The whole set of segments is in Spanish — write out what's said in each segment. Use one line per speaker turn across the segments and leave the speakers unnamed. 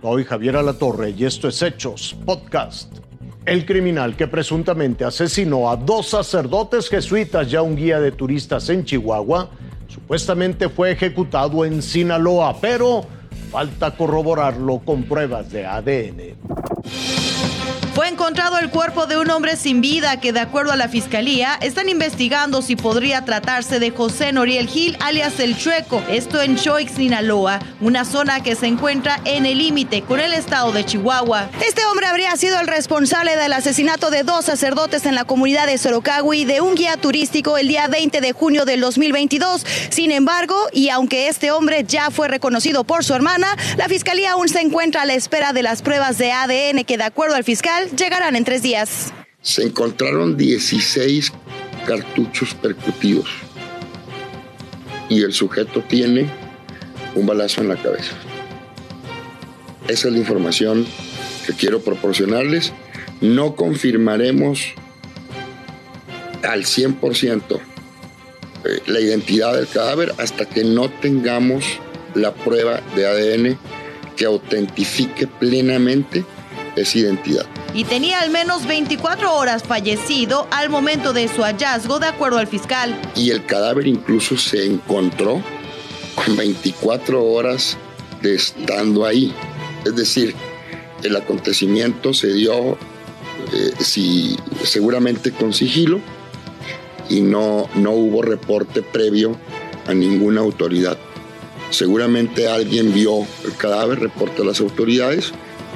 Soy Javier Alatorre y esto es Hechos Podcast. El criminal que presuntamente asesinó a dos sacerdotes jesuitas y a un guía de turistas en Chihuahua supuestamente fue ejecutado en Sinaloa, pero falta corroborarlo con pruebas de ADN.
Encontrado el cuerpo de un hombre sin vida que, de acuerdo a la fiscalía, están investigando si podría tratarse de José Noriel Gil, alias El Chueco. Esto en Choix, Sinaloa, una zona que se encuentra en el límite con el estado de Chihuahua. Este hombre habría sido el responsable del asesinato de dos sacerdotes en la comunidad de Sorocagui de un guía turístico el día 20 de junio del 2022. Sin embargo, y aunque este hombre ya fue reconocido por su hermana, la fiscalía aún se encuentra a la espera de las pruebas de ADN que, de acuerdo al fiscal, en tres días.
Se encontraron 16 cartuchos percutidos y el sujeto tiene un balazo en la cabeza. Esa es la información que quiero proporcionarles. No confirmaremos al 100% eh, la identidad del cadáver hasta que no tengamos la prueba de ADN que autentifique plenamente esa identidad
y tenía al menos 24 horas fallecido al momento de su hallazgo, de acuerdo al fiscal.
Y el cadáver incluso se encontró con 24 horas de estando ahí. Es decir, el acontecimiento se dio eh, seguramente con sigilo y no, no hubo reporte previo a ninguna autoridad. Seguramente alguien vio el cadáver, reporte a las autoridades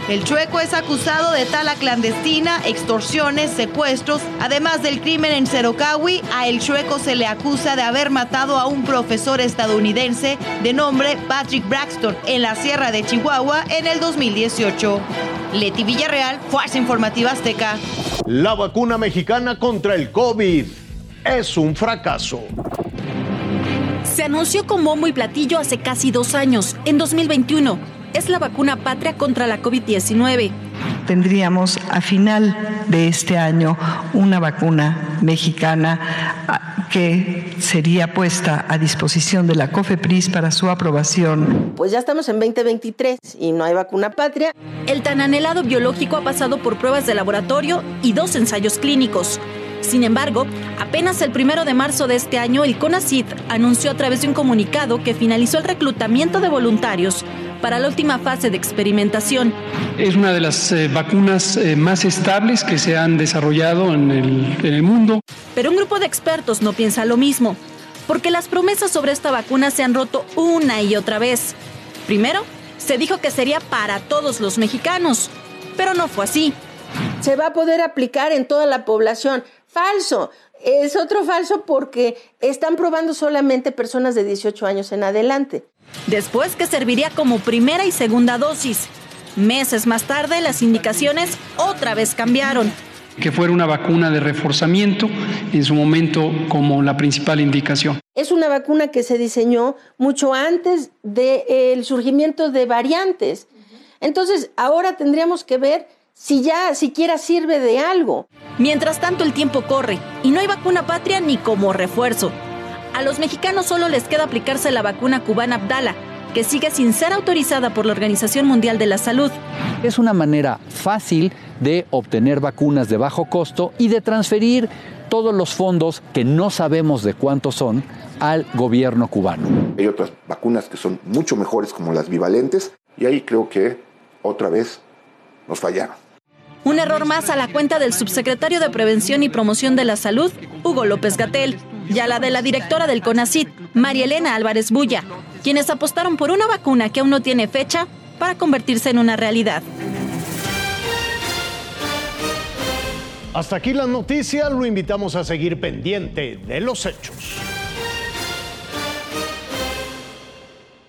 el chueco es acusado de tala clandestina, extorsiones, secuestros. Además del crimen en Cerocawi, a el chueco se le acusa de haber matado a un profesor estadounidense de nombre Patrick Braxton en la Sierra de Chihuahua en el 2018. Leti Villarreal, Fuerza Informativa Azteca.
La vacuna mexicana contra el COVID es un fracaso.
Se anunció con bombo y platillo hace casi dos años, en 2021 es la vacuna patria contra la COVID-19.
Tendríamos a final de este año una vacuna mexicana ah, que sería puesta a disposición de la COFEPRIS para su aprobación.
Pues ya estamos en 2023 y no hay vacuna patria.
El tan anhelado biológico ha pasado por pruebas de laboratorio y dos ensayos clínicos. Sin embargo, apenas el primero de marzo de este año, el CONACYT anunció a través de un comunicado que finalizó el reclutamiento de voluntarios para la última fase de experimentación.
Es una de las eh, vacunas eh, más estables que se han desarrollado en el, en el mundo.
Pero un grupo de expertos no piensa lo mismo, porque las promesas sobre esta vacuna se han roto una y otra vez. Primero, se dijo que sería para todos los mexicanos, pero no fue así.
Se va a poder aplicar en toda la población. Falso. Es otro falso porque están probando solamente personas de 18 años en adelante.
Después que serviría como primera y segunda dosis. Meses más tarde las indicaciones otra vez cambiaron.
Que fuera una vacuna de reforzamiento en su momento como la principal indicación.
Es una vacuna que se diseñó mucho antes del surgimiento de variantes. Entonces, ahora tendríamos que ver si ya siquiera sirve de algo.
Mientras tanto, el tiempo corre y no hay vacuna patria ni como refuerzo. A los mexicanos solo les queda aplicarse la vacuna cubana Abdala, que sigue sin ser autorizada por la Organización Mundial de la Salud.
Es una manera fácil de obtener vacunas de bajo costo y de transferir todos los fondos, que no sabemos de cuántos son, al gobierno cubano.
Hay otras vacunas que son mucho mejores como las bivalentes y ahí creo que otra vez nos fallaron.
Un error más a la cuenta del subsecretario de Prevención y Promoción de la Salud, Hugo López Gatel, y a la de la directora del CONACIT, María Elena Álvarez Bulla, quienes apostaron por una vacuna que aún no tiene fecha para convertirse en una realidad.
Hasta aquí las noticias, lo invitamos a seguir pendiente de los hechos.